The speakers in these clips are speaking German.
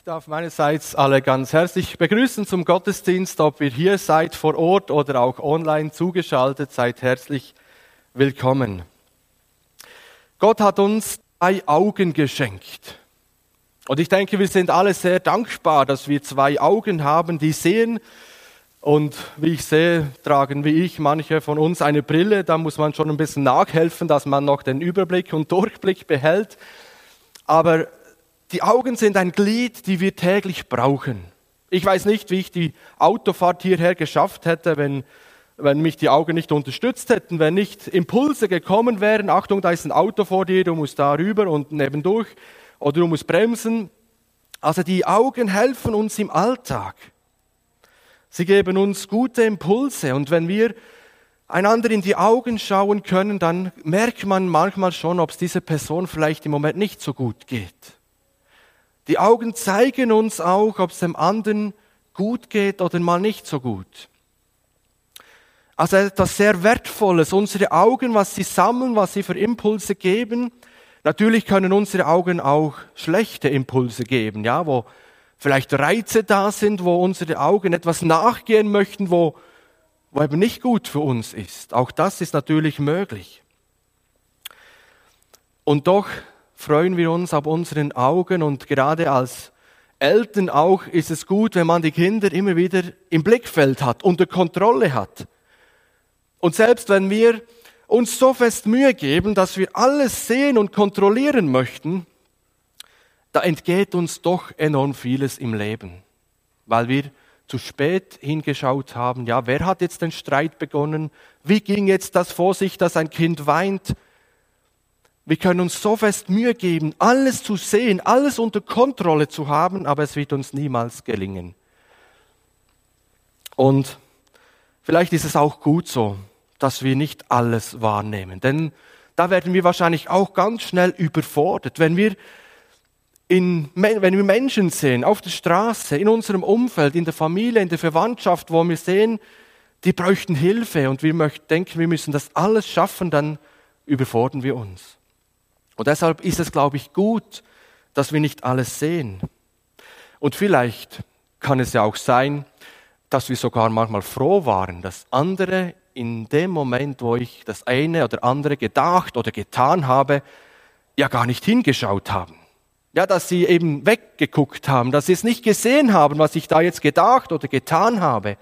Ich darf meinerseits alle ganz herzlich begrüßen zum Gottesdienst, ob ihr hier seid vor Ort oder auch online zugeschaltet, seid herzlich willkommen. Gott hat uns zwei Augen geschenkt. Und ich denke, wir sind alle sehr dankbar, dass wir zwei Augen haben, die sehen. Und wie ich sehe, tragen wie ich manche von uns eine Brille. Da muss man schon ein bisschen nachhelfen, dass man noch den Überblick und Durchblick behält. Aber die Augen sind ein Glied, die wir täglich brauchen. Ich weiß nicht, wie ich die Autofahrt hierher geschafft hätte, wenn, wenn mich die Augen nicht unterstützt hätten, wenn nicht Impulse gekommen wären. Achtung, da ist ein Auto vor dir, du musst da rüber und nebendurch oder du musst bremsen. Also die Augen helfen uns im Alltag. Sie geben uns gute Impulse und wenn wir einander in die Augen schauen können, dann merkt man manchmal schon, ob es dieser Person vielleicht im Moment nicht so gut geht. Die Augen zeigen uns auch, ob es dem anderen gut geht oder mal nicht so gut. Also etwas sehr Wertvolles. Unsere Augen, was sie sammeln, was sie für Impulse geben. Natürlich können unsere Augen auch schlechte Impulse geben, ja, wo vielleicht Reize da sind, wo unsere Augen etwas nachgehen möchten, wo, wo eben nicht gut für uns ist. Auch das ist natürlich möglich. Und doch freuen wir uns auf unseren Augen und gerade als Eltern auch ist es gut, wenn man die Kinder immer wieder im Blickfeld hat, unter Kontrolle hat. Und selbst wenn wir uns so fest Mühe geben, dass wir alles sehen und kontrollieren möchten, da entgeht uns doch enorm vieles im Leben, weil wir zu spät hingeschaut haben. Ja, wer hat jetzt den Streit begonnen? Wie ging jetzt das vor sich, dass ein Kind weint? Wir können uns so fest Mühe geben, alles zu sehen, alles unter Kontrolle zu haben, aber es wird uns niemals gelingen. Und vielleicht ist es auch gut so, dass wir nicht alles wahrnehmen, denn da werden wir wahrscheinlich auch ganz schnell überfordert, wenn wir in, wenn wir Menschen sehen, auf der Straße, in unserem Umfeld, in der Familie, in der Verwandtschaft, wo wir sehen, die bräuchten Hilfe und wir möchten, denken, wir müssen das alles schaffen, dann überfordern wir uns. Und deshalb ist es, glaube ich, gut, dass wir nicht alles sehen. Und vielleicht kann es ja auch sein, dass wir sogar manchmal froh waren, dass andere in dem Moment, wo ich das eine oder andere gedacht oder getan habe, ja gar nicht hingeschaut haben. Ja, dass sie eben weggeguckt haben, dass sie es nicht gesehen haben, was ich da jetzt gedacht oder getan habe.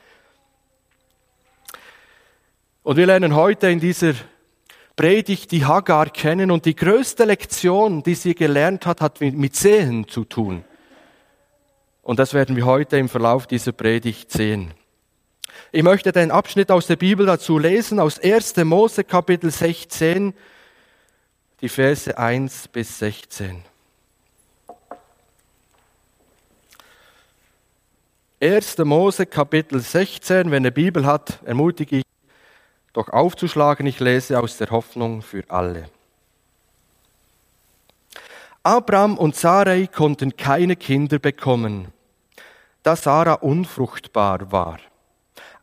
Und wir lernen heute in dieser Predigt die Hagar kennen und die größte Lektion, die sie gelernt hat, hat mit Sehen zu tun. Und das werden wir heute im Verlauf dieser Predigt sehen. Ich möchte den Abschnitt aus der Bibel dazu lesen, aus 1. Mose Kapitel 16, die Verse 1 bis 16. 1. Mose Kapitel 16, wenn eine Bibel hat, ermutige ich doch aufzuschlagen. Ich lese aus der Hoffnung für alle. Abraham und Sarai konnten keine Kinder bekommen, da Sarah unfruchtbar war.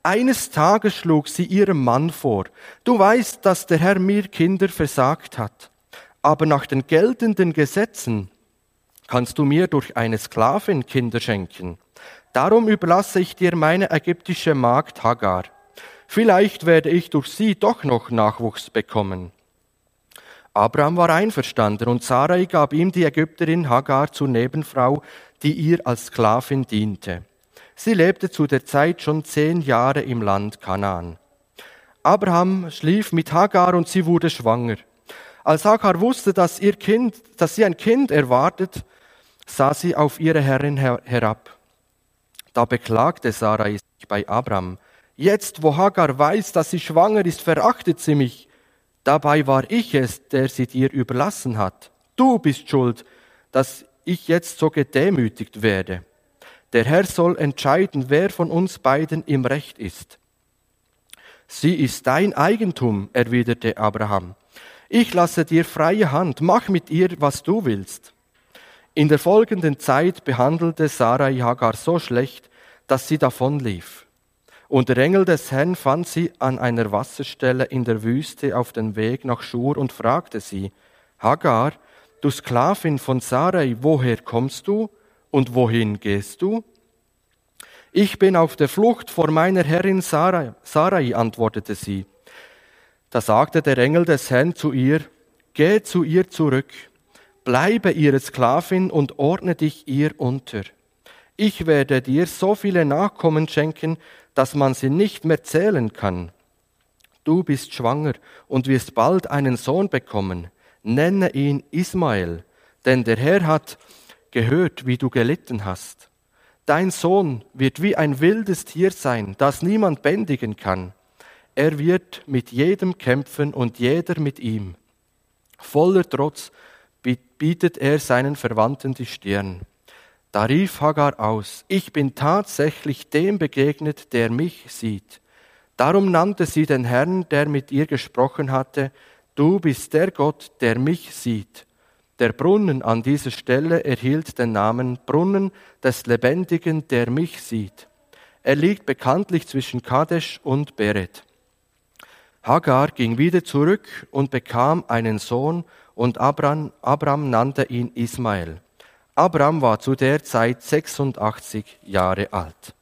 Eines Tages schlug sie ihrem Mann vor, du weißt, dass der Herr mir Kinder versagt hat, aber nach den geltenden Gesetzen kannst du mir durch eine Sklavin Kinder schenken. Darum überlasse ich dir meine ägyptische Magd Hagar. Vielleicht werde ich durch sie doch noch Nachwuchs bekommen. Abraham war einverstanden und Sarai gab ihm die Ägypterin Hagar zur Nebenfrau, die ihr als Sklavin diente. Sie lebte zu der Zeit schon zehn Jahre im Land Kanaan. Abraham schlief mit Hagar und sie wurde schwanger. Als Hagar wusste, dass ihr Kind, dass sie ein Kind erwartet, sah sie auf ihre Herrin herab. Da beklagte Sarai sich bei Abraham. Jetzt, wo Hagar weiß, dass sie schwanger ist, verachtet sie mich. Dabei war ich es, der sie dir überlassen hat. Du bist schuld, dass ich jetzt so gedemütigt werde. Der Herr soll entscheiden, wer von uns beiden im Recht ist. Sie ist dein Eigentum, erwiderte Abraham. Ich lasse dir freie Hand, mach mit ihr, was du willst. In der folgenden Zeit behandelte Sarai Hagar so schlecht, dass sie davonlief. Und der Engel des Herrn fand sie an einer Wasserstelle in der Wüste auf dem Weg nach Schur und fragte sie, Hagar, du Sklavin von Sarai, woher kommst du Und wohin gehst du? Ich bin auf der Flucht vor meiner Herrin Sarai, Sarai, antwortete sie. Da sagte der Engel des Herrn zu ihr, Geh zu ihr zurück, bleibe ihre Sklavin und ordne dich ihr unter. Ich werde dir so viele Nachkommen schenken, dass man sie nicht mehr zählen kann. Du bist schwanger und wirst bald einen Sohn bekommen. Nenne ihn Ismael, denn der Herr hat gehört, wie du gelitten hast. Dein Sohn wird wie ein wildes Tier sein, das niemand bändigen kann. Er wird mit jedem kämpfen und jeder mit ihm. Voller Trotz bietet er seinen Verwandten die Stirn. Da rief Hagar aus, ich bin tatsächlich dem begegnet, der mich sieht. Darum nannte sie den Herrn, der mit ihr gesprochen hatte, du bist der Gott, der mich sieht. Der Brunnen an dieser Stelle erhielt den Namen Brunnen des Lebendigen, der mich sieht. Er liegt bekanntlich zwischen Kadesh und Beret. Hagar ging wieder zurück und bekam einen Sohn, und Abraham, Abraham nannte ihn Ismael. Abraham war zu der Zeit 86 Jahre alt.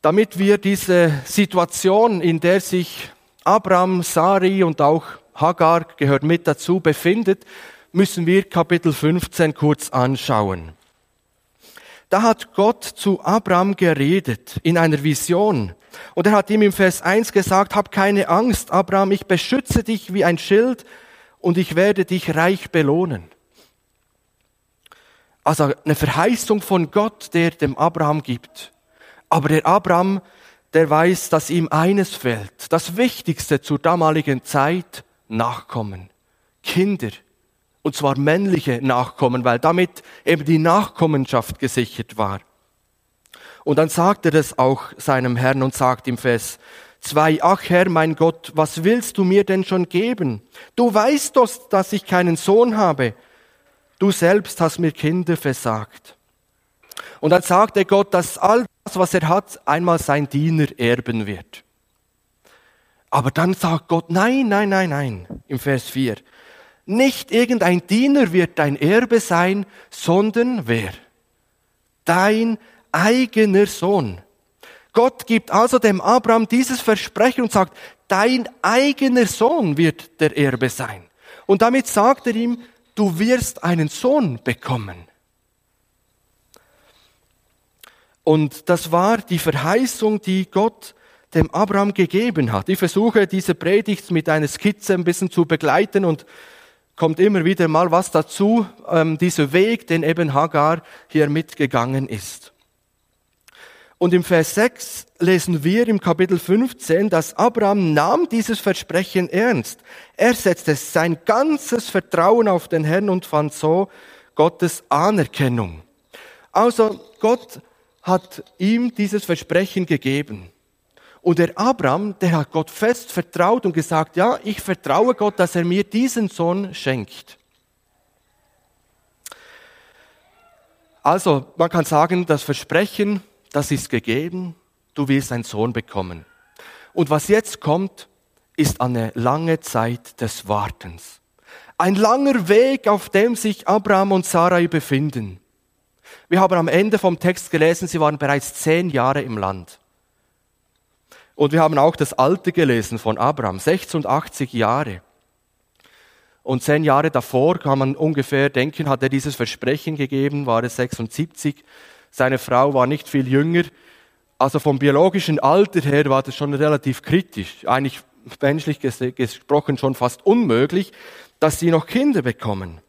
Damit wir diese Situation, in der sich Abraham, Sari und auch Hagar gehört mit dazu, befindet, müssen wir Kapitel 15 kurz anschauen. Da hat Gott zu Abraham geredet in einer Vision. Und er hat ihm im Vers 1 gesagt, hab keine Angst, Abraham, ich beschütze dich wie ein Schild und ich werde dich reich belohnen. Also eine Verheißung von Gott, der dem Abraham gibt. Aber der Abraham, der weiß, dass ihm eines fehlt, das Wichtigste zur damaligen Zeit, Nachkommen, Kinder, und zwar männliche Nachkommen, weil damit eben die Nachkommenschaft gesichert war. Und dann sagt er das auch seinem Herrn und sagt im Vers 2, ach Herr, mein Gott, was willst du mir denn schon geben? Du weißt doch, dass ich keinen Sohn habe. Du selbst hast mir Kinder versagt. Und dann sagte Gott, dass all das, was er hat, einmal sein Diener erben wird. Aber dann sagt Gott, nein, nein, nein, nein, im Vers 4. Nicht irgendein Diener wird dein Erbe sein, sondern wer? Dein eigener Sohn. Gott gibt also dem Abraham dieses Versprechen und sagt, dein eigener Sohn wird der Erbe sein. Und damit sagt er ihm, du wirst einen Sohn bekommen. Und das war die Verheißung, die Gott dem Abraham gegeben hat. Ich versuche diese Predigt mit einer Skizze ein bisschen zu begleiten und kommt immer wieder mal was dazu, ähm, dieser Weg, den eben Hagar hier mitgegangen ist. Und im Vers 6 lesen wir im Kapitel 15, dass Abraham nahm dieses Versprechen ernst. Er setzte sein ganzes Vertrauen auf den Herrn und fand so Gottes Anerkennung. Also Gott hat ihm dieses Versprechen gegeben. Und der Abraham, der hat Gott fest vertraut und gesagt, ja, ich vertraue Gott, dass er mir diesen Sohn schenkt. Also, man kann sagen, das Versprechen, das ist gegeben, du wirst einen Sohn bekommen. Und was jetzt kommt, ist eine lange Zeit des Wartens. Ein langer Weg, auf dem sich Abraham und Sarai befinden. Wir haben am Ende vom Text gelesen, sie waren bereits zehn Jahre im Land. Und wir haben auch das Alte gelesen von Abraham, 86 Jahre. Und zehn Jahre davor kann man ungefähr denken, hat er dieses Versprechen gegeben, war es 76. Seine Frau war nicht viel jünger. Also vom biologischen Alter her war das schon relativ kritisch. Eigentlich menschlich gesprochen schon fast unmöglich, dass sie noch Kinder bekommen.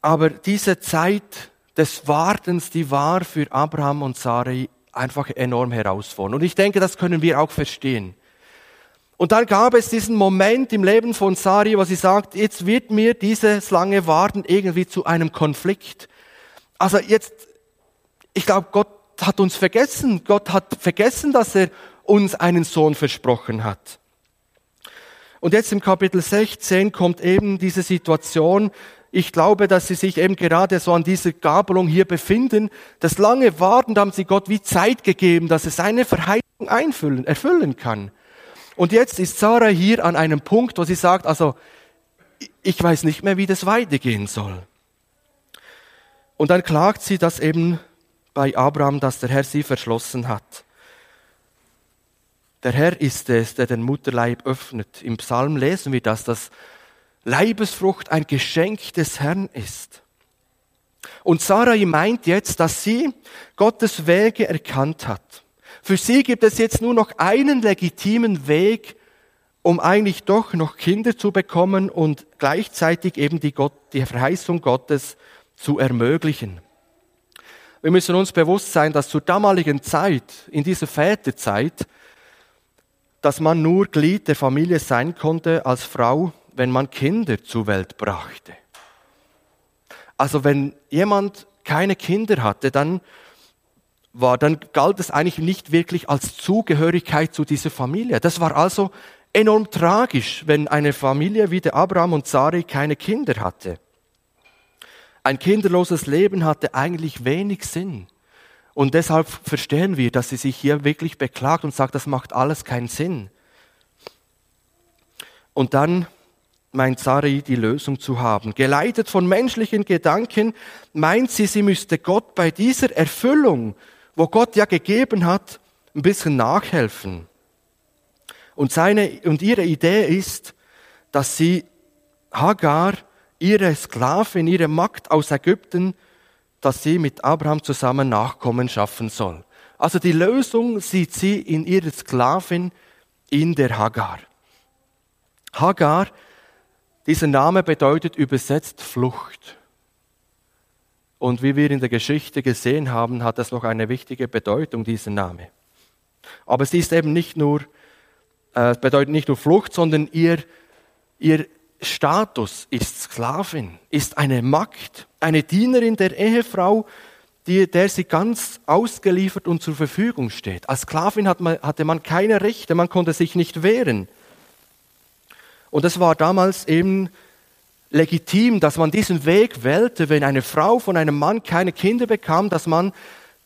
Aber diese Zeit des Wartens, die war für Abraham und Sarai einfach enorm herausfordernd. Und ich denke, das können wir auch verstehen. Und dann gab es diesen Moment im Leben von Sari, wo sie sagt, jetzt wird mir dieses lange Warten irgendwie zu einem Konflikt. Also jetzt, ich glaube, Gott hat uns vergessen. Gott hat vergessen, dass er uns einen Sohn versprochen hat. Und jetzt im Kapitel 16 kommt eben diese Situation, ich glaube, dass sie sich eben gerade so an dieser Gabelung hier befinden. Das lange Warten, haben sie Gott wie Zeit gegeben, dass er seine Verheißung einfüllen, erfüllen kann. Und jetzt ist Sarah hier an einem Punkt, wo sie sagt, also ich weiß nicht mehr, wie das weitergehen soll. Und dann klagt sie das eben bei Abraham, dass der Herr sie verschlossen hat. Der Herr ist es, der den Mutterleib öffnet. Im Psalm lesen wir das, dass Leibesfrucht ein Geschenk des Herrn ist. Und Sarai meint jetzt, dass sie Gottes Wege erkannt hat. Für sie gibt es jetzt nur noch einen legitimen Weg, um eigentlich doch noch Kinder zu bekommen und gleichzeitig eben die, Gott, die Verheißung Gottes zu ermöglichen. Wir müssen uns bewusst sein, dass zur damaligen Zeit, in dieser Väterzeit, dass man nur Glied der Familie sein konnte als Frau, wenn man Kinder zur Welt brachte. Also wenn jemand keine Kinder hatte, dann war, dann galt es eigentlich nicht wirklich als Zugehörigkeit zu dieser Familie. Das war also enorm tragisch, wenn eine Familie wie der Abraham und Sari keine Kinder hatte. Ein kinderloses Leben hatte eigentlich wenig Sinn. Und deshalb verstehen wir, dass sie sich hier wirklich beklagt und sagt, das macht alles keinen Sinn. Und dann meint Sarai die Lösung zu haben. Geleitet von menschlichen Gedanken meint sie, sie müsste Gott bei dieser Erfüllung, wo Gott ja gegeben hat, ein bisschen nachhelfen. Und seine, und ihre Idee ist, dass sie Hagar, ihre Sklavin, ihre Magd aus Ägypten, dass sie mit Abraham zusammen Nachkommen schaffen soll. Also die Lösung sieht sie in ihrer Sklavin, in der Hagar. Hagar, dieser Name bedeutet übersetzt Flucht. Und wie wir in der Geschichte gesehen haben, hat das noch eine wichtige Bedeutung, dieser Name. Aber sie ist eben nicht nur, äh, bedeutet nicht nur Flucht, sondern ihr, ihr Status ist Sklavin, ist eine Magd, eine Dienerin der Ehefrau, die, der sie ganz ausgeliefert und zur Verfügung steht. Als Sklavin hat man, hatte man keine Rechte, man konnte sich nicht wehren. Und es war damals eben legitim, dass man diesen Weg wählte, wenn eine Frau von einem Mann keine Kinder bekam, dass man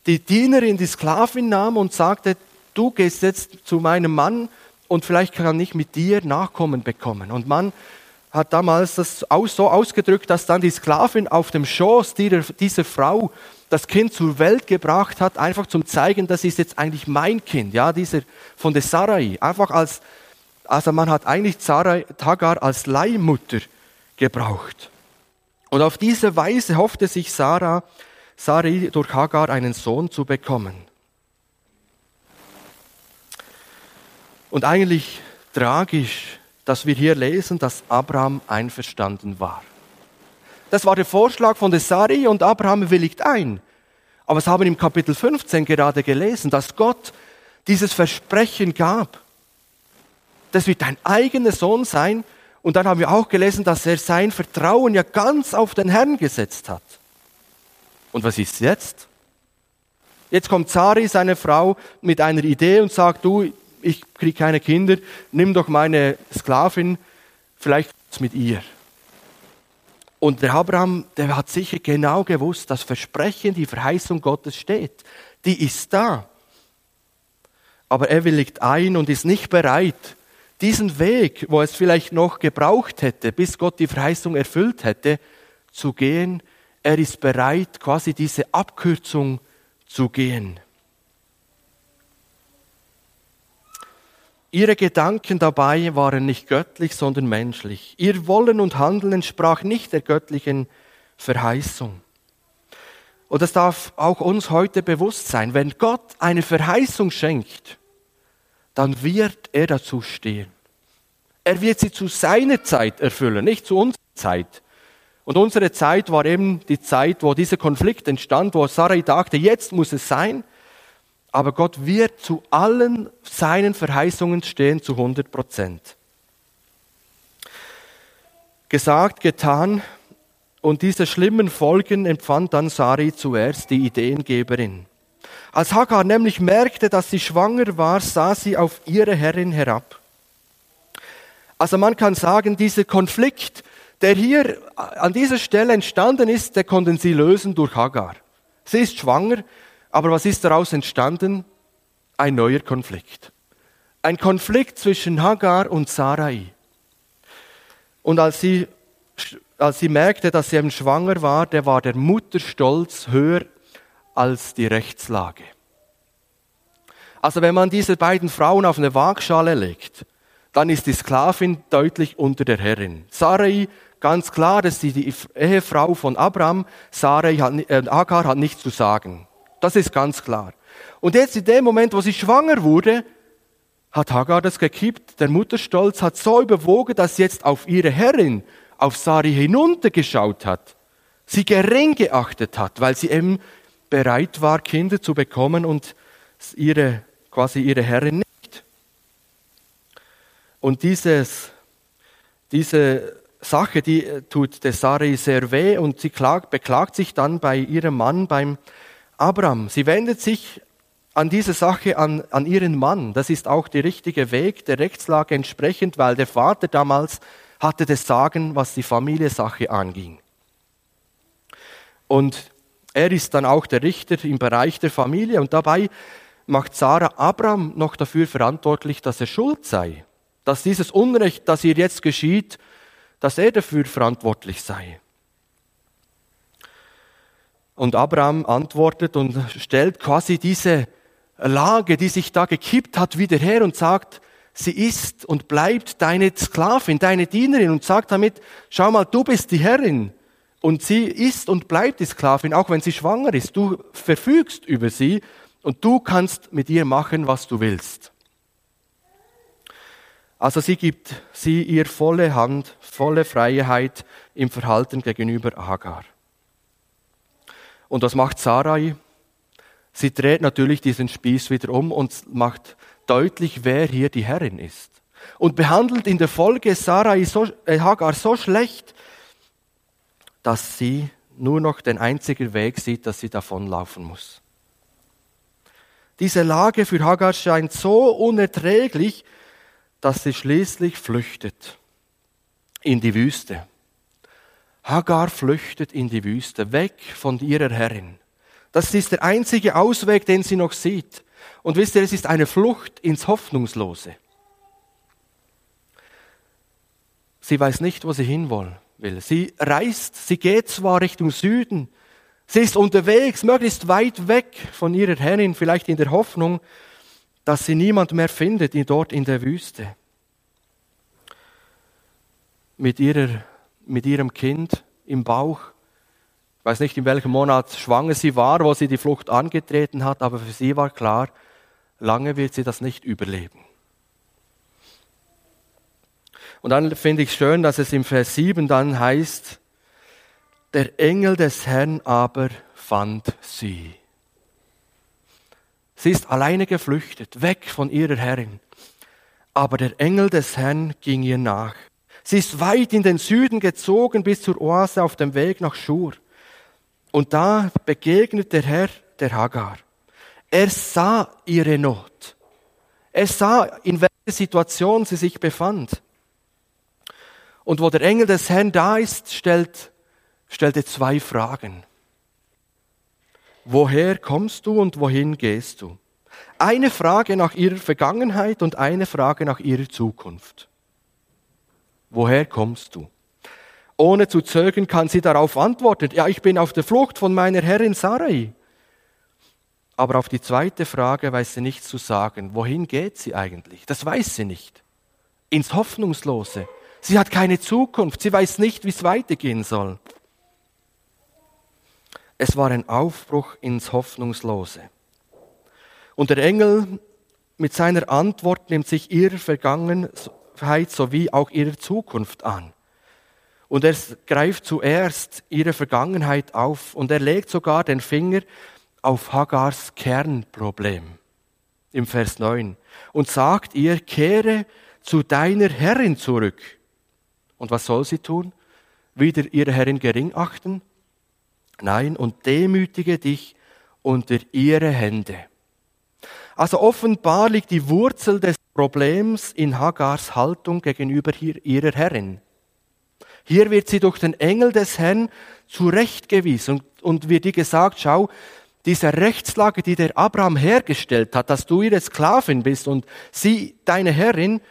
die Dienerin, die Sklavin nahm und sagte, du gehst jetzt zu meinem Mann und vielleicht kann ich mit dir Nachkommen bekommen. Und man hat damals das so ausgedrückt, dass dann die Sklavin auf dem Schoß dieser Frau das Kind zur Welt gebracht hat, einfach zum zeigen, das ist jetzt eigentlich mein Kind, ja, dieser von der Sarai. Einfach als, also man hat eigentlich Sarai, Tagar als Leihmutter gebraucht. Und auf diese Weise hoffte sich Sarah, Sarai durch Hagar einen Sohn zu bekommen. Und eigentlich tragisch dass wir hier lesen, dass Abraham einverstanden war. Das war der Vorschlag von der Sari und Abraham willigt ein. Aber es haben im Kapitel 15 gerade gelesen, dass Gott dieses Versprechen gab. Das wird dein eigener Sohn sein. Und dann haben wir auch gelesen, dass er sein Vertrauen ja ganz auf den Herrn gesetzt hat. Und was ist jetzt? Jetzt kommt Sari, seine Frau, mit einer Idee und sagt, du, ich kriege keine Kinder, nimm doch meine Sklavin, vielleicht mit ihr. Und der Abraham, der hat sicher genau gewusst, das Versprechen, die Verheißung Gottes steht. Die ist da. Aber er willigt ein und ist nicht bereit, diesen Weg, wo es vielleicht noch gebraucht hätte, bis Gott die Verheißung erfüllt hätte, zu gehen. Er ist bereit, quasi diese Abkürzung zu gehen. Ihre Gedanken dabei waren nicht göttlich, sondern menschlich. Ihr Wollen und Handeln entsprach nicht der göttlichen Verheißung. Und das darf auch uns heute bewusst sein. Wenn Gott eine Verheißung schenkt, dann wird er dazu stehen. Er wird sie zu seiner Zeit erfüllen, nicht zu unserer Zeit. Und unsere Zeit war eben die Zeit, wo dieser Konflikt entstand, wo Sarai dachte, jetzt muss es sein aber Gott wird zu allen seinen Verheißungen stehen, zu 100 Prozent. Gesagt, getan, und diese schlimmen Folgen empfand dann Sari zuerst, die Ideengeberin. Als Hagar nämlich merkte, dass sie schwanger war, sah sie auf ihre Herrin herab. Also man kann sagen, dieser Konflikt, der hier an dieser Stelle entstanden ist, der konnten sie lösen durch Hagar. Sie ist schwanger, aber was ist daraus entstanden? Ein neuer Konflikt. Ein Konflikt zwischen Hagar und Sarai. Und als sie als sie merkte, dass sie eben schwanger war, der war der Mutterstolz höher als die Rechtslage. Also wenn man diese beiden Frauen auf eine Waagschale legt, dann ist die Sklavin deutlich unter der Herrin. Sarai, ganz klar, das ist die Ehefrau von Abraham. Sarai hat, äh, Agar hat nichts zu sagen. Das ist ganz klar. Und jetzt in dem Moment, wo sie schwanger wurde, hat Hagar das gekippt. Der Mutterstolz hat so überwogen, dass sie jetzt auf ihre Herrin, auf Sari hinuntergeschaut hat, sie gering geachtet hat, weil sie eben bereit war, Kinder zu bekommen und ihre, quasi ihre Herrin nicht. Und dieses, diese Sache, die tut der Sari sehr weh und sie klagt, beklagt sich dann bei ihrem Mann, beim Abraham. Sie wendet sich an diese Sache an, an ihren Mann. Das ist auch der richtige Weg der Rechtslage entsprechend, weil der Vater damals hatte das Sagen, was die Familiensache anging. Und er ist dann auch der Richter im Bereich der Familie und dabei macht Sarah Abraham noch dafür verantwortlich, dass er schuld sei, dass dieses Unrecht, das ihr jetzt geschieht, dass er dafür verantwortlich sei. Und Abraham antwortet und stellt quasi diese Lage, die sich da gekippt hat, wieder her und sagt, sie ist und bleibt deine Sklavin, deine Dienerin und sagt damit, schau mal, du bist die Herrin und sie ist und bleibt die Sklavin, auch wenn sie schwanger ist. Du verfügst über sie und du kannst mit ihr machen, was du willst. Also sie gibt sie ihr volle Hand, volle Freiheit im Verhalten gegenüber Agar. Und was macht Sarai? Sie dreht natürlich diesen Spieß wieder um und macht deutlich, wer hier die Herrin ist. Und behandelt in der Folge Sarai so, äh, Hagar so schlecht, dass sie nur noch den einzigen Weg sieht, dass sie davonlaufen muss. Diese Lage für Hagar scheint so unerträglich, dass sie schließlich flüchtet in die Wüste. Hagar flüchtet in die Wüste, weg von ihrer Herrin. Das ist der einzige Ausweg, den sie noch sieht. Und wisst ihr, es ist eine Flucht ins Hoffnungslose. Sie weiß nicht, wo sie hin will. Sie reist, sie geht zwar Richtung Süden, sie ist unterwegs, möglichst weit weg von ihrer Herrin, vielleicht in der Hoffnung, dass sie niemand mehr findet dort in der Wüste. Mit, ihrer, mit ihrem Kind im Bauch ich weiß nicht, in welchem Monat schwanger sie war, wo sie die Flucht angetreten hat, aber für sie war klar, lange wird sie das nicht überleben. Und dann finde ich schön, dass es im Vers 7 dann heißt, der Engel des Herrn aber fand sie. Sie ist alleine geflüchtet, weg von ihrer Herrin. Aber der Engel des Herrn ging ihr nach. Sie ist weit in den Süden gezogen bis zur Oase auf dem Weg nach Schur. Und da begegnet der Herr der Hagar. Er sah ihre Not. Er sah, in welcher Situation sie sich befand. Und wo der Engel des Herrn da ist, stellt, stellt er zwei Fragen. Woher kommst du und wohin gehst du? Eine Frage nach ihrer Vergangenheit und eine Frage nach ihrer Zukunft. Woher kommst du? Ohne zu zögern kann sie darauf antworten, ja, ich bin auf der Flucht von meiner Herrin Sarai. Aber auf die zweite Frage weiß sie nichts zu sagen. Wohin geht sie eigentlich? Das weiß sie nicht. Ins Hoffnungslose. Sie hat keine Zukunft. Sie weiß nicht, wie es weitergehen soll. Es war ein Aufbruch ins Hoffnungslose. Und der Engel mit seiner Antwort nimmt sich ihrer Vergangenheit sowie auch ihrer Zukunft an. Und er greift zuerst ihre Vergangenheit auf und er legt sogar den Finger auf Hagars Kernproblem im Vers 9 und sagt ihr, kehre zu deiner Herrin zurück. Und was soll sie tun? Wieder ihre Herrin gering achten? Nein, und demütige dich unter ihre Hände. Also offenbar liegt die Wurzel des Problems in Hagars Haltung gegenüber ihrer Herrin. Hier wird sie durch den Engel des Herrn zurechtgewiesen und, wird ihr gesagt, schau, diese Rechtslage, die der Abraham hergestellt hat, dass du ihre Sklavin bist und sie deine Herrin,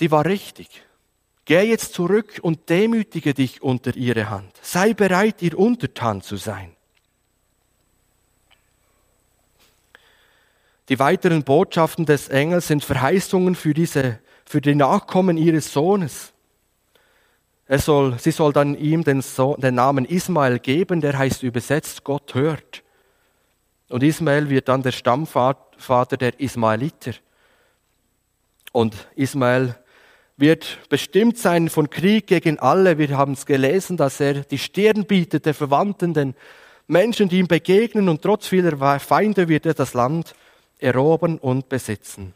die war richtig. Geh jetzt zurück und demütige dich unter ihre Hand. Sei bereit, ihr untertan zu sein. Die weiteren Botschaften des Engels sind Verheißungen für diese, für die Nachkommen ihres Sohnes. Er soll, sie soll dann ihm den, Sohn, den Namen Ismael geben, der heißt übersetzt Gott hört. Und Ismael wird dann der Stammvater der Ismaeliter. Und Ismael wird bestimmt sein von Krieg gegen alle. Wir haben es gelesen, dass er die Stirn bietet der Verwandten, den Menschen, die ihm begegnen und trotz vieler Feinde wird er das Land erobern und besitzen.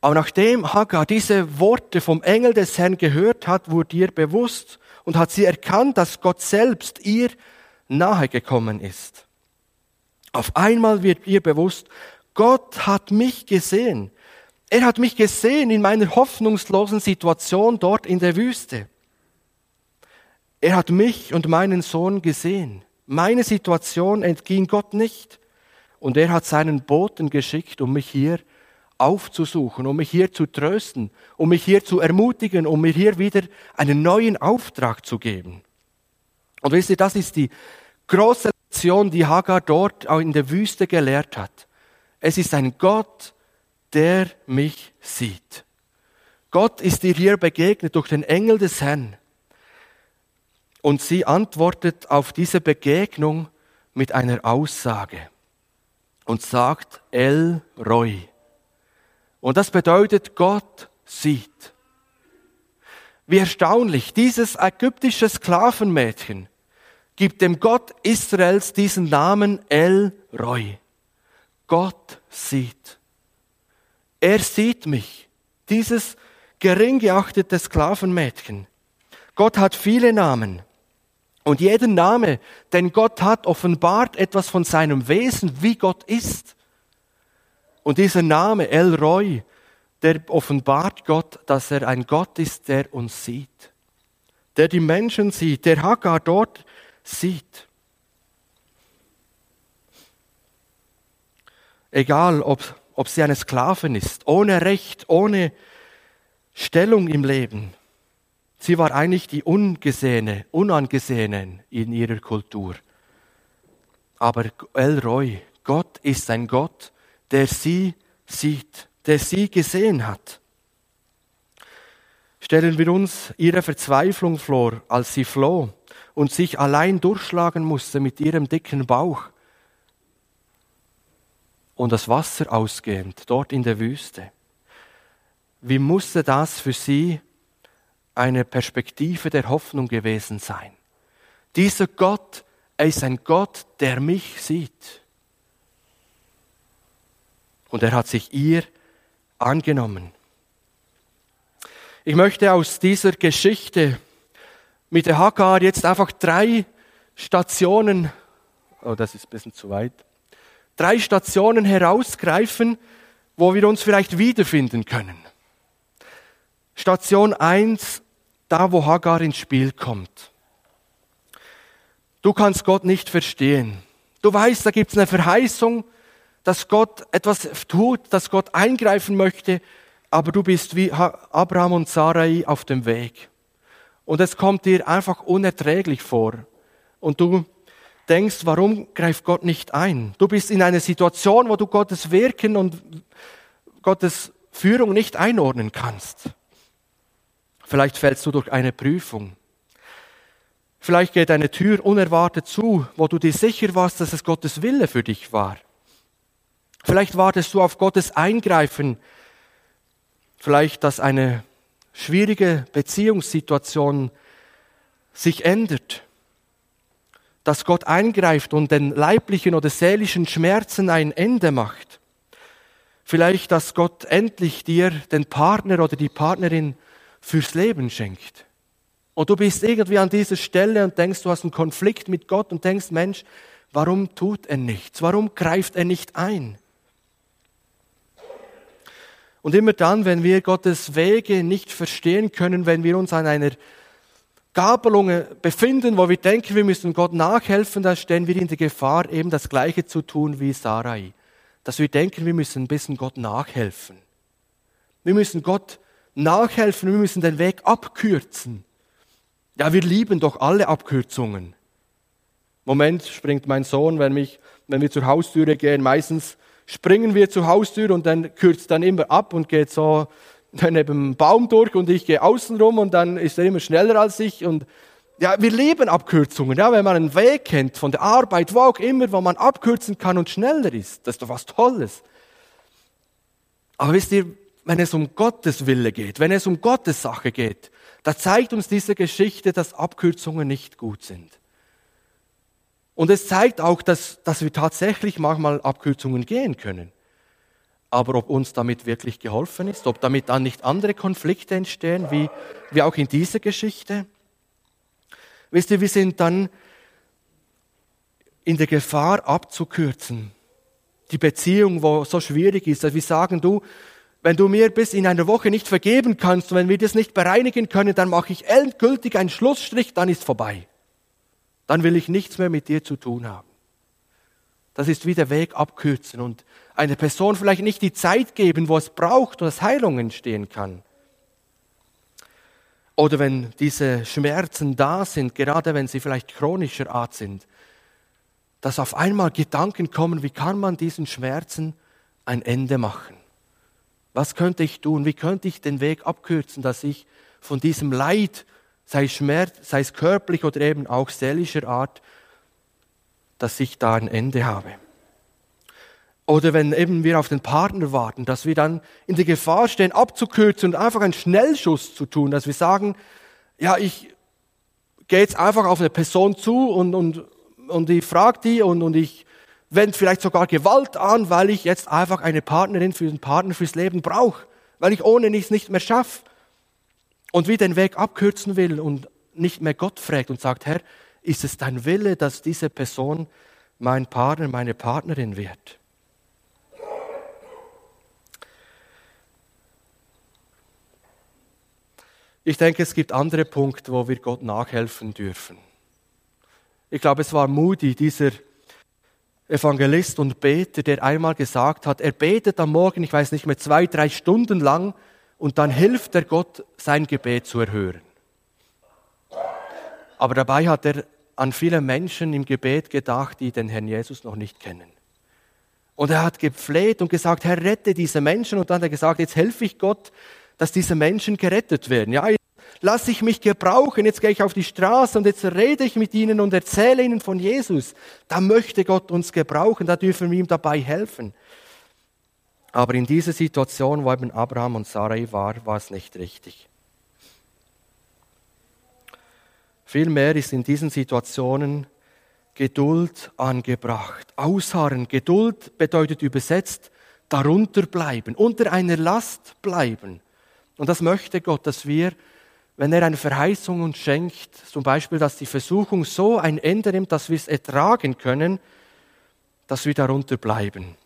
Aber nachdem Hagar diese Worte vom Engel des Herrn gehört hat, wurde ihr bewusst und hat sie erkannt, dass Gott selbst ihr nahe gekommen ist. Auf einmal wird ihr bewusst, Gott hat mich gesehen. Er hat mich gesehen in meiner hoffnungslosen Situation dort in der Wüste. Er hat mich und meinen Sohn gesehen. Meine Situation entging Gott nicht. Und er hat seinen Boten geschickt, um mich hier aufzusuchen, um mich hier zu trösten, um mich hier zu ermutigen, um mir hier wieder einen neuen Auftrag zu geben. Und wisst ihr, das ist die große Lektion, die Hagar dort auch in der Wüste gelehrt hat. Es ist ein Gott, der mich sieht. Gott ist ihr hier begegnet durch den Engel des Herrn. Und sie antwortet auf diese Begegnung mit einer Aussage und sagt El Roy. Und das bedeutet, Gott sieht. Wie erstaunlich, dieses ägyptische Sklavenmädchen gibt dem Gott Israels diesen Namen El Roy. Gott sieht. Er sieht mich, dieses gering geachtete Sklavenmädchen. Gott hat viele Namen. Und jeder Name, den Gott hat, offenbart etwas von seinem Wesen, wie Gott ist. Und dieser Name, El Roy, der offenbart Gott, dass er ein Gott ist, der uns sieht. Der die Menschen sieht, der Hagar dort sieht. Egal, ob, ob sie eine Sklavin ist, ohne Recht, ohne Stellung im Leben, Sie war eigentlich die Ungesehene, Unangesehene in ihrer Kultur. Aber El Roy, Gott ist ein Gott, der sie sieht, der sie gesehen hat. Stellen wir uns ihre Verzweiflung vor, als sie floh und sich allein durchschlagen musste mit ihrem dicken Bauch und das Wasser ausgehend dort in der Wüste. Wie musste das für sie eine Perspektive der Hoffnung gewesen sein. Dieser Gott, er ist ein Gott, der mich sieht. Und er hat sich ihr angenommen. Ich möchte aus dieser Geschichte mit der Hagar jetzt einfach drei Stationen, oh, das ist ein bisschen zu weit, drei Stationen herausgreifen, wo wir uns vielleicht wiederfinden können. Station 1, da wo Hagar ins Spiel kommt. Du kannst Gott nicht verstehen. Du weißt, da gibt es eine Verheißung, dass Gott etwas tut, dass Gott eingreifen möchte, aber du bist wie Abraham und Sarai auf dem Weg. Und es kommt dir einfach unerträglich vor. Und du denkst, warum greift Gott nicht ein? Du bist in einer Situation, wo du Gottes Wirken und Gottes Führung nicht einordnen kannst. Vielleicht fällst du durch eine Prüfung. Vielleicht geht eine Tür unerwartet zu, wo du dir sicher warst, dass es Gottes Wille für dich war. Vielleicht wartest du auf Gottes Eingreifen. Vielleicht, dass eine schwierige Beziehungssituation sich ändert. Dass Gott eingreift und den leiblichen oder seelischen Schmerzen ein Ende macht. Vielleicht, dass Gott endlich dir den Partner oder die Partnerin fürs Leben schenkt. Und du bist irgendwie an dieser Stelle und denkst, du hast einen Konflikt mit Gott und denkst, Mensch, warum tut er nichts? Warum greift er nicht ein? Und immer dann, wenn wir Gottes Wege nicht verstehen können, wenn wir uns an einer Gabelung befinden, wo wir denken, wir müssen Gott nachhelfen, dann stehen wir in der Gefahr, eben das Gleiche zu tun wie Sarai. Dass wir denken, wir müssen ein bisschen Gott nachhelfen. Wir müssen Gott nachhelfen, wir müssen den Weg abkürzen. Ja, wir lieben doch alle Abkürzungen. Moment springt mein Sohn, wenn, mich, wenn wir zur Haustüre gehen, meistens springen wir zur Haustür und dann kürzt dann immer ab und geht so neben dem Baum durch und ich gehe außen rum und dann ist er immer schneller als ich und ja, wir lieben Abkürzungen. Ja, wenn man einen Weg kennt von der Arbeit, wo auch immer, wo man abkürzen kann und schneller ist, das ist doch was Tolles. Aber wisst ihr, wenn es um Gottes Wille geht, wenn es um Gottes Sache geht, da zeigt uns diese Geschichte, dass Abkürzungen nicht gut sind. Und es zeigt auch, dass, dass wir tatsächlich manchmal Abkürzungen gehen können. Aber ob uns damit wirklich geholfen ist, ob damit dann nicht andere Konflikte entstehen, wie, wie auch in dieser Geschichte, Wisst ihr, wir sind dann in der Gefahr abzukürzen. Die Beziehung, wo so schwierig ist, dass wir sagen, du, wenn du mir bis in einer Woche nicht vergeben kannst und wenn wir das nicht bereinigen können, dann mache ich endgültig einen Schlussstrich, dann ist vorbei. Dann will ich nichts mehr mit dir zu tun haben. Das ist wie der Weg abkürzen und einer Person vielleicht nicht die Zeit geben, wo es braucht, dass Heilung entstehen kann. Oder wenn diese Schmerzen da sind, gerade wenn sie vielleicht chronischer Art sind, dass auf einmal Gedanken kommen, wie kann man diesen Schmerzen ein Ende machen? Was könnte ich tun? Wie könnte ich den Weg abkürzen, dass ich von diesem Leid, sei es Schmerz, sei es körperlich oder eben auch seelischer Art, dass ich da ein Ende habe? Oder wenn eben wir auf den Partner warten, dass wir dann in der Gefahr stehen, abzukürzen und einfach einen Schnellschuss zu tun, dass wir sagen, ja, ich gehe jetzt einfach auf eine Person zu und, und, und ich frage die und, und ich wende vielleicht sogar Gewalt an, weil ich jetzt einfach eine Partnerin für einen Partner fürs Leben brauche, weil ich ohne nichts nicht mehr schaffe und wie den Weg abkürzen will und nicht mehr Gott fragt und sagt, Herr, ist es dein Wille, dass diese Person mein Partner, meine Partnerin wird? Ich denke, es gibt andere Punkte, wo wir Gott nachhelfen dürfen. Ich glaube, es war Moody, dieser Evangelist und Beter, der einmal gesagt hat, er betet am Morgen, ich weiß nicht mehr, zwei, drei Stunden lang und dann hilft er Gott, sein Gebet zu erhören. Aber dabei hat er an viele Menschen im Gebet gedacht, die den Herrn Jesus noch nicht kennen. Und er hat gefleht und gesagt, Herr, rette diese Menschen. Und dann hat er gesagt, jetzt helfe ich Gott, dass diese Menschen gerettet werden. Ja, lass ich mich gebrauchen, jetzt gehe ich auf die Straße und jetzt rede ich mit ihnen und erzähle ihnen von Jesus. Da möchte Gott uns gebrauchen, da dürfen wir ihm dabei helfen. Aber in dieser Situation, wo eben Abraham und Sarai war, war es nicht richtig. Vielmehr ist in diesen Situationen Geduld angebracht. Ausharren. Geduld bedeutet übersetzt darunter bleiben, unter einer Last bleiben. Und das möchte Gott, dass wir, wenn er eine Verheißung uns schenkt, zum Beispiel, dass die Versuchung so ein Ende nimmt, dass wir es ertragen können, dass wir darunter bleiben.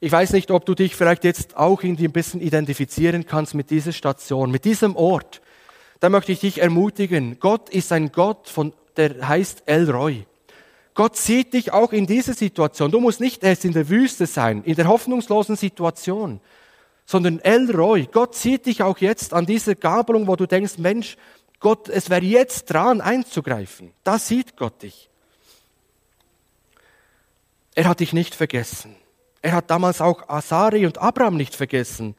Ich weiß nicht, ob du dich vielleicht jetzt auch irgendwie ein bisschen identifizieren kannst mit dieser Station, mit diesem Ort. Da möchte ich dich ermutigen. Gott ist ein Gott, von, der heißt El Roy. Gott sieht dich auch in dieser Situation. Du musst nicht erst in der Wüste sein, in der hoffnungslosen Situation sondern El Roy. Gott sieht dich auch jetzt an dieser Gabelung, wo du denkst, Mensch, Gott, es wäre jetzt dran einzugreifen. Da sieht Gott dich. Er hat dich nicht vergessen. Er hat damals auch Asari und Abraham nicht vergessen.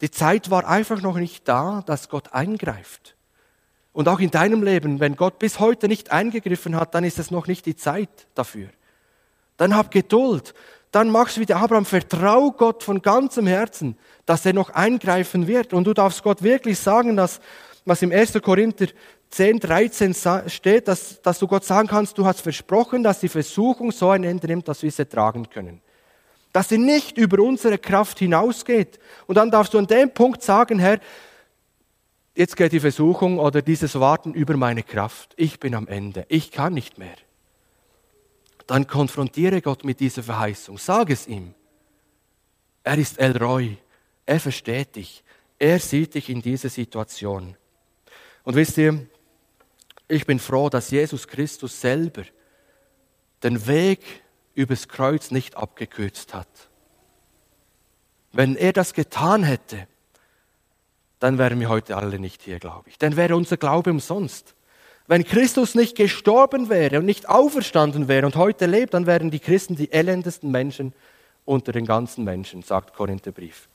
Die Zeit war einfach noch nicht da, dass Gott eingreift. Und auch in deinem Leben, wenn Gott bis heute nicht eingegriffen hat, dann ist es noch nicht die Zeit dafür. Dann hab Geduld dann machst du wie der Abraham, vertrau Gott von ganzem Herzen, dass er noch eingreifen wird. Und du darfst Gott wirklich sagen, dass, was im 1. Korinther 10, 13 steht, dass, dass du Gott sagen kannst, du hast versprochen, dass die Versuchung so ein Ende nimmt, dass wir sie tragen können. Dass sie nicht über unsere Kraft hinausgeht. Und dann darfst du an dem Punkt sagen, Herr, jetzt geht die Versuchung oder dieses Warten über meine Kraft. Ich bin am Ende. Ich kann nicht mehr dann konfrontiere Gott mit dieser Verheißung. Sag es ihm. Er ist El Roy. Er versteht dich. Er sieht dich in dieser Situation. Und wisst ihr, ich bin froh, dass Jesus Christus selber den Weg übers Kreuz nicht abgekürzt hat. Wenn er das getan hätte, dann wären wir heute alle nicht hier, glaube ich. Dann wäre unser Glaube umsonst. Wenn Christus nicht gestorben wäre und nicht auferstanden wäre und heute lebt, dann wären die Christen die elendesten Menschen unter den ganzen Menschen, sagt Korintherbrief.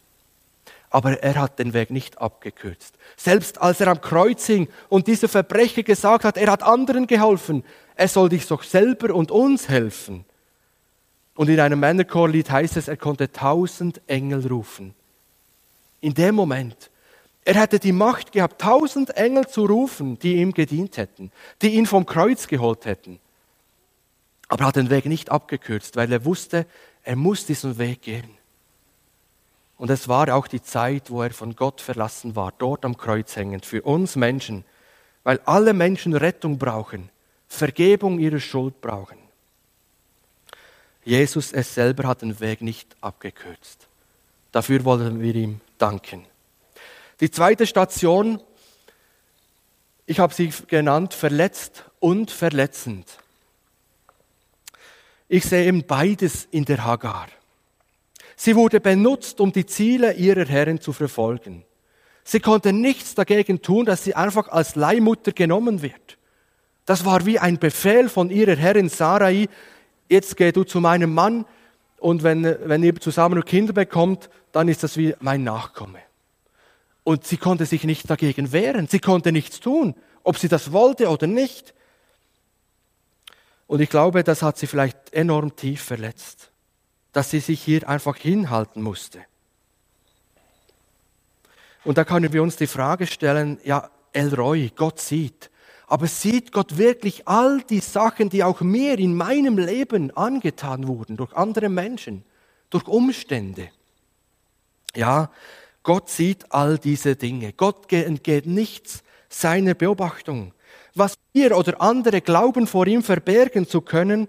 Aber er hat den Weg nicht abgekürzt. Selbst als er am Kreuz hing und dieser Verbrecher gesagt hat, er hat anderen geholfen, er soll dich doch selber und uns helfen. Und in einem Männerchorlied heißt es, er konnte tausend Engel rufen. In dem Moment. Er hätte die Macht gehabt, tausend Engel zu rufen, die ihm gedient hätten, die ihn vom Kreuz geholt hätten. Aber er hat den Weg nicht abgekürzt, weil er wusste, er muss diesen Weg gehen. Und es war auch die Zeit, wo er von Gott verlassen war, dort am Kreuz hängend, für uns Menschen, weil alle Menschen Rettung brauchen, Vergebung ihrer Schuld brauchen. Jesus es selber hat den Weg nicht abgekürzt. Dafür wollen wir ihm danken. Die zweite Station, ich habe sie genannt, verletzt und verletzend. Ich sehe eben beides in der Hagar. Sie wurde benutzt, um die Ziele ihrer Herren zu verfolgen. Sie konnte nichts dagegen tun, dass sie einfach als Leihmutter genommen wird. Das war wie ein Befehl von ihrer Herrin Sarai, jetzt geh du zu meinem Mann und wenn, wenn ihr zusammen Kinder bekommt, dann ist das wie mein Nachkomme. Und sie konnte sich nicht dagegen wehren, sie konnte nichts tun, ob sie das wollte oder nicht. Und ich glaube, das hat sie vielleicht enorm tief verletzt, dass sie sich hier einfach hinhalten musste. Und da können wir uns die Frage stellen, ja, Elroy, Gott sieht, aber sieht Gott wirklich all die Sachen, die auch mir in meinem Leben angetan wurden, durch andere Menschen, durch Umstände? Ja, Gott sieht all diese Dinge. Gott entgeht nichts seiner Beobachtung. Was wir oder andere glauben, vor ihm verbergen zu können,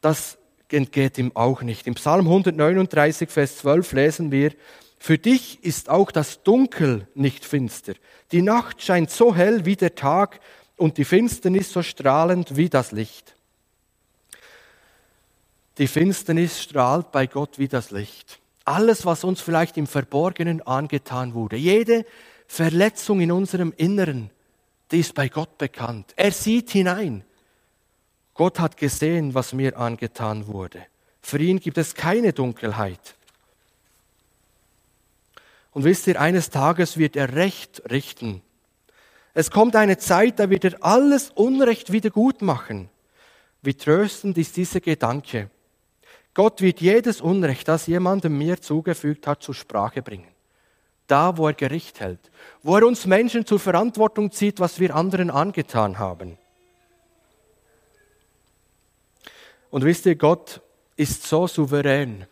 das entgeht ihm auch nicht. Im Psalm 139, Vers 12 lesen wir, für dich ist auch das Dunkel nicht finster. Die Nacht scheint so hell wie der Tag und die Finsternis so strahlend wie das Licht. Die Finsternis strahlt bei Gott wie das Licht. Alles, was uns vielleicht im Verborgenen angetan wurde, jede Verletzung in unserem Inneren, die ist bei Gott bekannt. Er sieht hinein. Gott hat gesehen, was mir angetan wurde. Für ihn gibt es keine Dunkelheit. Und wisst ihr, eines Tages wird er Recht richten. Es kommt eine Zeit, da wird er alles Unrecht wieder gut machen. Wie tröstend ist dieser Gedanke. Gott wird jedes Unrecht, das jemandem mir zugefügt hat, zur Sprache bringen. Da, wo er Gericht hält, wo er uns Menschen zur Verantwortung zieht, was wir anderen angetan haben. Und wisst ihr, Gott ist so souverän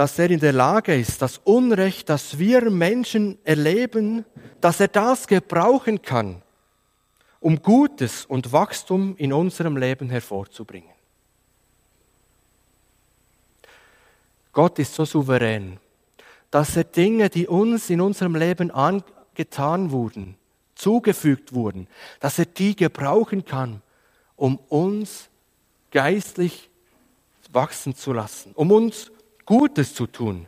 dass er in der Lage ist, das Unrecht, das wir Menschen erleben, dass er das gebrauchen kann, um Gutes und Wachstum in unserem Leben hervorzubringen. Gott ist so souverän, dass er Dinge, die uns in unserem Leben angetan wurden, zugefügt wurden, dass er die gebrauchen kann, um uns geistlich wachsen zu lassen, um uns Gutes zu tun.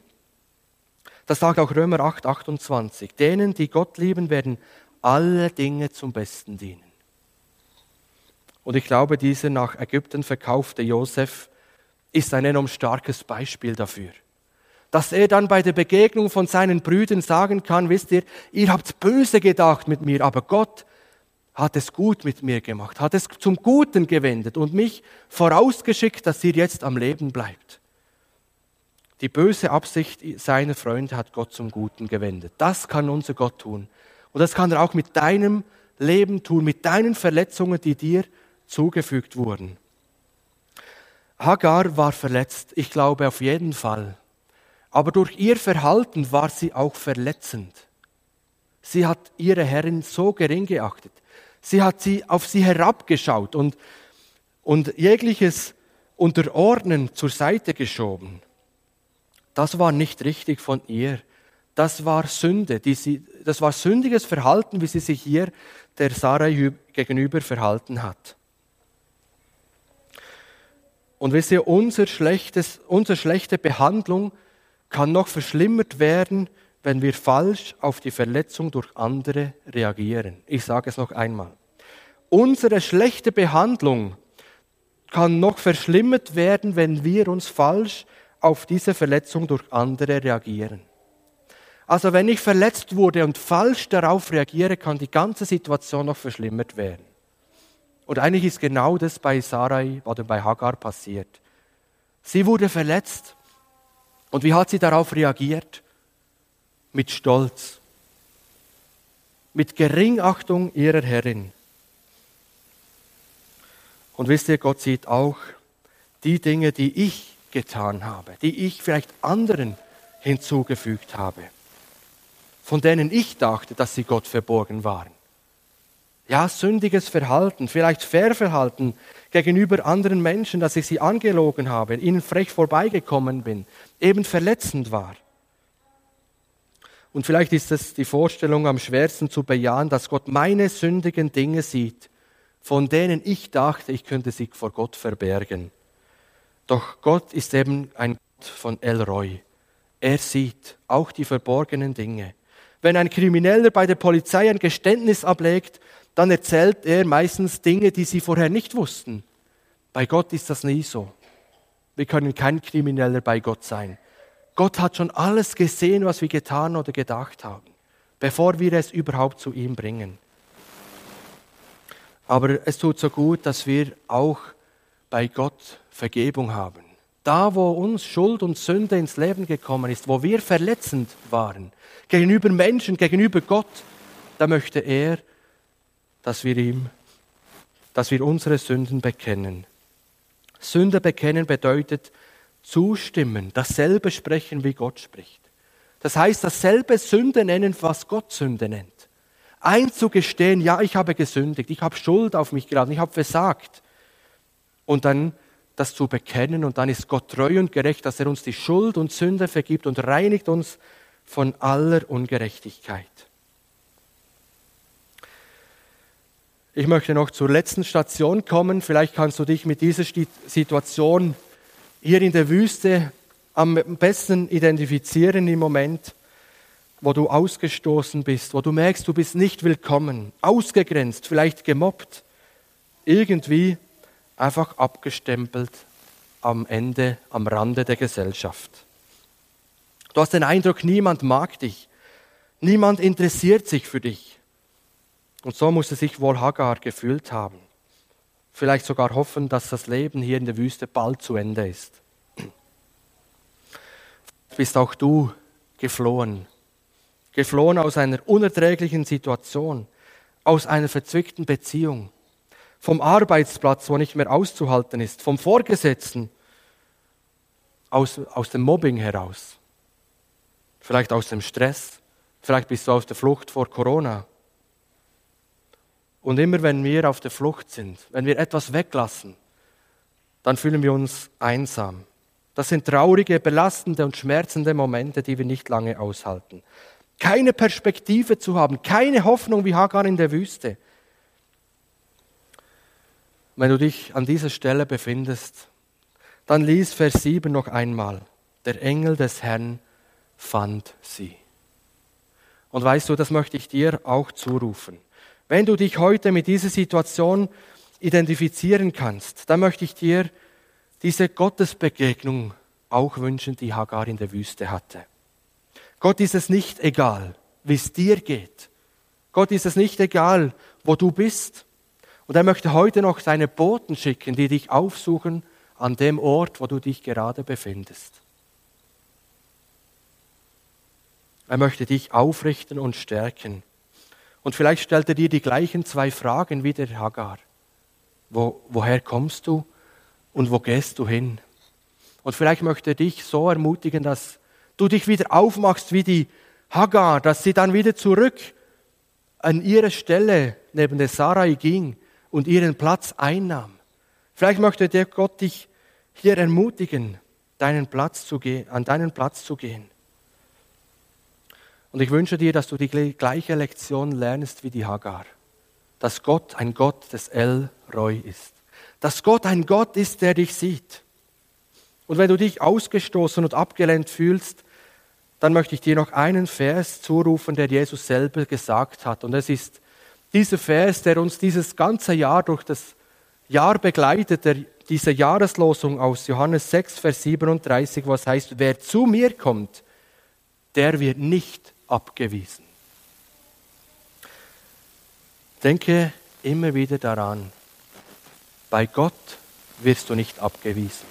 Das sagt auch Römer 8, 28. Denen, die Gott lieben, werden alle Dinge zum Besten dienen. Und ich glaube, dieser nach Ägypten verkaufte Josef ist ein enorm starkes Beispiel dafür. Dass er dann bei der Begegnung von seinen Brüdern sagen kann, wisst ihr, ihr habt böse gedacht mit mir, aber Gott hat es gut mit mir gemacht, hat es zum Guten gewendet und mich vorausgeschickt, dass ihr jetzt am Leben bleibt. Die böse Absicht seiner Freunde hat Gott zum Guten gewendet. Das kann unser Gott tun. Und das kann er auch mit deinem Leben tun, mit deinen Verletzungen, die dir zugefügt wurden. Hagar war verletzt, ich glaube auf jeden Fall. Aber durch ihr Verhalten war sie auch verletzend. Sie hat ihre Herrin so gering geachtet. Sie hat sie auf sie herabgeschaut und, und jegliches Unterordnen zur Seite geschoben. Das war nicht richtig von ihr. Das war Sünde. Die sie, das war sündiges Verhalten, wie sie sich hier der Sarai gegenüber verhalten hat. Und wisst ihr, unser schlechtes, unsere schlechte Behandlung kann noch verschlimmert werden wenn wir falsch auf die Verletzung durch andere reagieren. Ich sage es noch einmal. Unsere schlechte Behandlung kann noch verschlimmert werden, wenn wir uns falsch auf diese Verletzung durch andere reagieren. Also wenn ich verletzt wurde und falsch darauf reagiere, kann die ganze Situation noch verschlimmert werden. Und eigentlich ist genau das bei Sarai oder bei Hagar passiert. Sie wurde verletzt. Und wie hat sie darauf reagiert? Mit Stolz. Mit Geringachtung ihrer Herrin. Und wisst ihr, Gott sieht auch die Dinge, die ich getan habe, die ich vielleicht anderen hinzugefügt habe, von denen ich dachte, dass sie Gott verborgen waren. Ja, sündiges Verhalten, vielleicht Fairverhalten gegenüber anderen Menschen, dass ich sie angelogen habe, ihnen frech vorbeigekommen bin, eben verletzend war. Und vielleicht ist es die Vorstellung am schwersten zu bejahen, dass Gott meine sündigen Dinge sieht, von denen ich dachte, ich könnte sie vor Gott verbergen. Doch Gott ist eben ein Gott von Elroy. Er sieht auch die verborgenen Dinge. Wenn ein Krimineller bei der Polizei ein Geständnis ablegt, dann erzählt er meistens Dinge, die sie vorher nicht wussten. Bei Gott ist das nie so. Wir können kein Krimineller bei Gott sein. Gott hat schon alles gesehen, was wir getan oder gedacht haben, bevor wir es überhaupt zu ihm bringen. Aber es tut so gut, dass wir auch bei Gott Vergebung haben. Da, wo uns Schuld und Sünde ins Leben gekommen ist, wo wir verletzend waren, gegenüber Menschen, gegenüber Gott, da möchte er dass wir ihm, dass wir unsere Sünden bekennen. Sünde bekennen bedeutet zustimmen, dasselbe sprechen, wie Gott spricht. Das heißt, dasselbe Sünde nennen, was Gott Sünde nennt. Einzugestehen, ja, ich habe gesündigt, ich habe Schuld auf mich geladen, ich habe versagt. Und dann das zu bekennen und dann ist Gott treu und gerecht, dass er uns die Schuld und Sünde vergibt und reinigt uns von aller Ungerechtigkeit. Ich möchte noch zur letzten Station kommen. Vielleicht kannst du dich mit dieser Situation hier in der Wüste am besten identifizieren im Moment, wo du ausgestoßen bist, wo du merkst, du bist nicht willkommen, ausgegrenzt, vielleicht gemobbt, irgendwie einfach abgestempelt am Ende, am Rande der Gesellschaft. Du hast den Eindruck, niemand mag dich, niemand interessiert sich für dich. Und so musste sich wohl Hagar gefühlt haben. Vielleicht sogar hoffen, dass das Leben hier in der Wüste bald zu Ende ist. Bist auch du geflohen. Geflohen aus einer unerträglichen Situation, aus einer verzwickten Beziehung, vom Arbeitsplatz, wo nicht mehr auszuhalten ist, vom Vorgesetzten, aus, aus dem Mobbing heraus, vielleicht aus dem Stress, vielleicht bist du auf der Flucht vor Corona und immer wenn wir auf der Flucht sind, wenn wir etwas weglassen, dann fühlen wir uns einsam. Das sind traurige, belastende und schmerzende Momente, die wir nicht lange aushalten. Keine Perspektive zu haben, keine Hoffnung wie Hagar in der Wüste. Wenn du dich an dieser Stelle befindest, dann lies Vers 7 noch einmal. Der Engel des Herrn fand sie. Und weißt du, das möchte ich dir auch zurufen. Wenn du dich heute mit dieser Situation identifizieren kannst, dann möchte ich dir diese Gottesbegegnung auch wünschen, die Hagar in der Wüste hatte. Gott ist es nicht egal, wie es dir geht. Gott ist es nicht egal, wo du bist. Und er möchte heute noch seine Boten schicken, die dich aufsuchen an dem Ort, wo du dich gerade befindest. Er möchte dich aufrichten und stärken. Und vielleicht stellt er dir die gleichen zwei Fragen wie der Hagar. Wo, woher kommst du und wo gehst du hin? Und vielleicht möchte er dich so ermutigen, dass du dich wieder aufmachst wie die Hagar, dass sie dann wieder zurück an ihre Stelle neben der Sarai ging und ihren Platz einnahm. Vielleicht möchte der Gott dich hier ermutigen, deinen Platz zu gehen, an deinen Platz zu gehen. Und ich wünsche dir, dass du die gleiche Lektion lernst wie die Hagar. Dass Gott ein Gott des El Roy ist. Dass Gott ein Gott ist, der dich sieht. Und wenn du dich ausgestoßen und abgelehnt fühlst, dann möchte ich dir noch einen Vers zurufen, der Jesus selber gesagt hat. Und es ist dieser Vers, der uns dieses ganze Jahr durch das Jahr begleitet, der, diese Jahreslosung aus Johannes 6, Vers 37, was heißt, wer zu mir kommt, der wird nicht abgewiesen. Denke immer wieder daran, bei Gott wirst du nicht abgewiesen.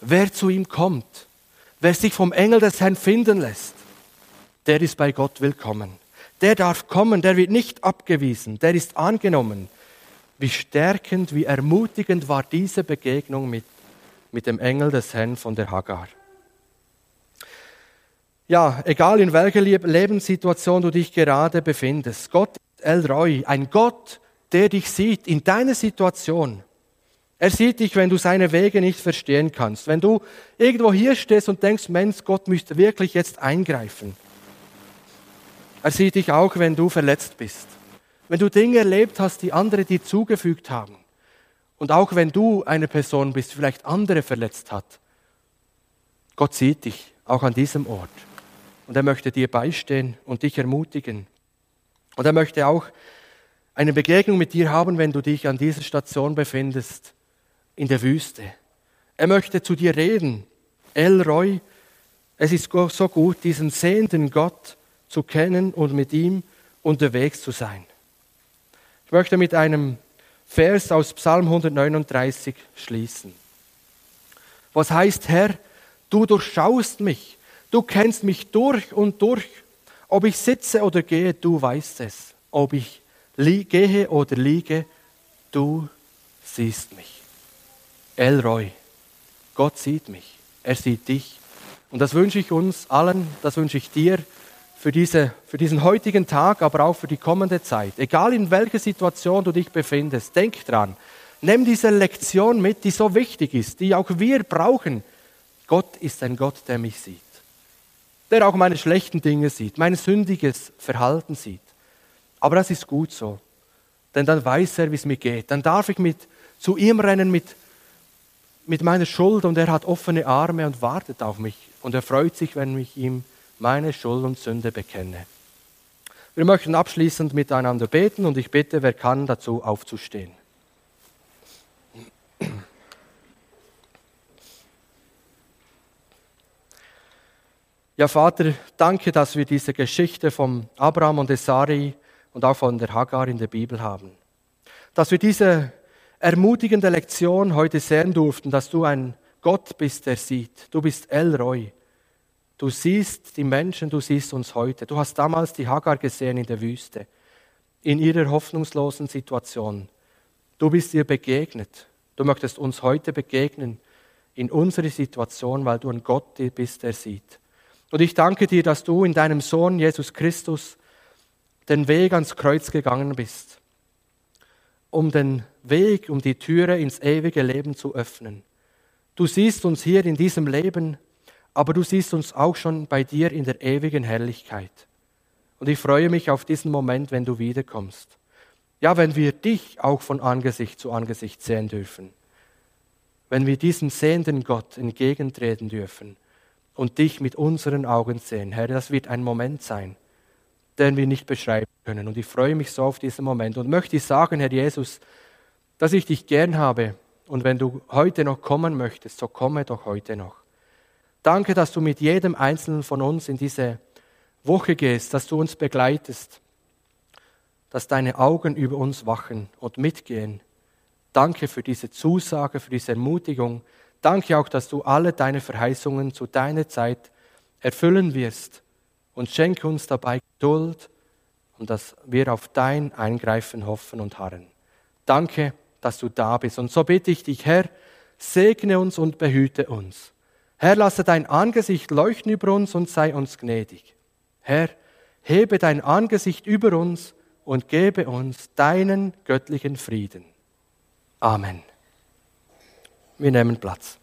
Wer zu ihm kommt, wer sich vom Engel des Herrn finden lässt, der ist bei Gott willkommen. Der darf kommen, der wird nicht abgewiesen, der ist angenommen. Wie stärkend, wie ermutigend war diese Begegnung mit, mit dem Engel des Herrn von der Hagar. Ja, egal in welcher Lebenssituation du dich gerade befindest, Gott El Roy, ein Gott, der dich sieht in deiner Situation. Er sieht dich, wenn du seine Wege nicht verstehen kannst. Wenn du irgendwo hier stehst und denkst, Mensch, Gott müsste wirklich jetzt eingreifen. Er sieht dich auch, wenn du verletzt bist. Wenn du Dinge erlebt hast, die andere dir zugefügt haben. Und auch wenn du eine Person bist, die vielleicht andere verletzt hat. Gott sieht dich auch an diesem Ort. Und er möchte dir beistehen und dich ermutigen. Und er möchte auch eine Begegnung mit dir haben, wenn du dich an dieser Station befindest, in der Wüste. Er möchte zu dir reden. El Roy, es ist so gut, diesen sehenden Gott zu kennen und mit ihm unterwegs zu sein. Ich möchte mit einem Vers aus Psalm 139 schließen. Was heißt, Herr, du durchschaust mich, du kennst mich durch und durch. Ob ich sitze oder gehe, du weißt es. Ob ich gehe oder liege, du siehst mich. Elroy, Gott sieht mich, er sieht dich. Und das wünsche ich uns allen, das wünsche ich dir für, diese, für diesen heutigen Tag, aber auch für die kommende Zeit. Egal in welcher Situation du dich befindest, denk dran, nimm diese Lektion mit, die so wichtig ist, die auch wir brauchen. Gott ist ein Gott, der mich sieht, der auch meine schlechten Dinge sieht, mein sündiges Verhalten sieht. Aber das ist gut so. Denn dann weiß er, wie es mir geht. Dann darf ich mit, zu ihm rennen mit, mit meiner Schuld und er hat offene Arme und wartet auf mich. Und er freut sich, wenn ich ihm meine Schuld und Sünde bekenne. Wir möchten abschließend miteinander beten und ich bitte, wer kann, dazu aufzustehen. Ja, Vater, danke, dass wir diese Geschichte von Abraham und Esari und auch von der Hagar in der Bibel haben. Dass wir diese ermutigende Lektion heute sehen durften, dass du ein Gott bist, der sieht. Du bist El Roy. Du siehst die Menschen, du siehst uns heute. Du hast damals die Hagar gesehen in der Wüste, in ihrer hoffnungslosen Situation. Du bist ihr begegnet. Du möchtest uns heute begegnen in unserer Situation, weil du ein Gott bist, der sieht. Und ich danke dir, dass du in deinem Sohn Jesus Christus den Weg ans Kreuz gegangen bist, um den Weg, um die Türe ins ewige Leben zu öffnen. Du siehst uns hier in diesem Leben, aber du siehst uns auch schon bei dir in der ewigen Herrlichkeit. Und ich freue mich auf diesen Moment, wenn du wiederkommst. Ja, wenn wir dich auch von Angesicht zu Angesicht sehen dürfen. Wenn wir diesem sehenden Gott entgegentreten dürfen und dich mit unseren Augen sehen. Herr, das wird ein Moment sein den wir nicht beschreiben können. Und ich freue mich so auf diesen Moment und möchte sagen, Herr Jesus, dass ich dich gern habe. Und wenn du heute noch kommen möchtest, so komme doch heute noch. Danke, dass du mit jedem Einzelnen von uns in diese Woche gehst, dass du uns begleitest, dass deine Augen über uns wachen und mitgehen. Danke für diese Zusage, für diese Ermutigung. Danke auch, dass du alle deine Verheißungen zu deiner Zeit erfüllen wirst und schenke uns dabei Geduld und dass wir auf dein Eingreifen hoffen und harren. Danke, dass du da bist. Und so bitte ich dich, Herr, segne uns und behüte uns. Herr, lasse dein Angesicht leuchten über uns und sei uns gnädig. Herr, hebe dein Angesicht über uns und gebe uns deinen göttlichen Frieden. Amen. Wir nehmen Platz.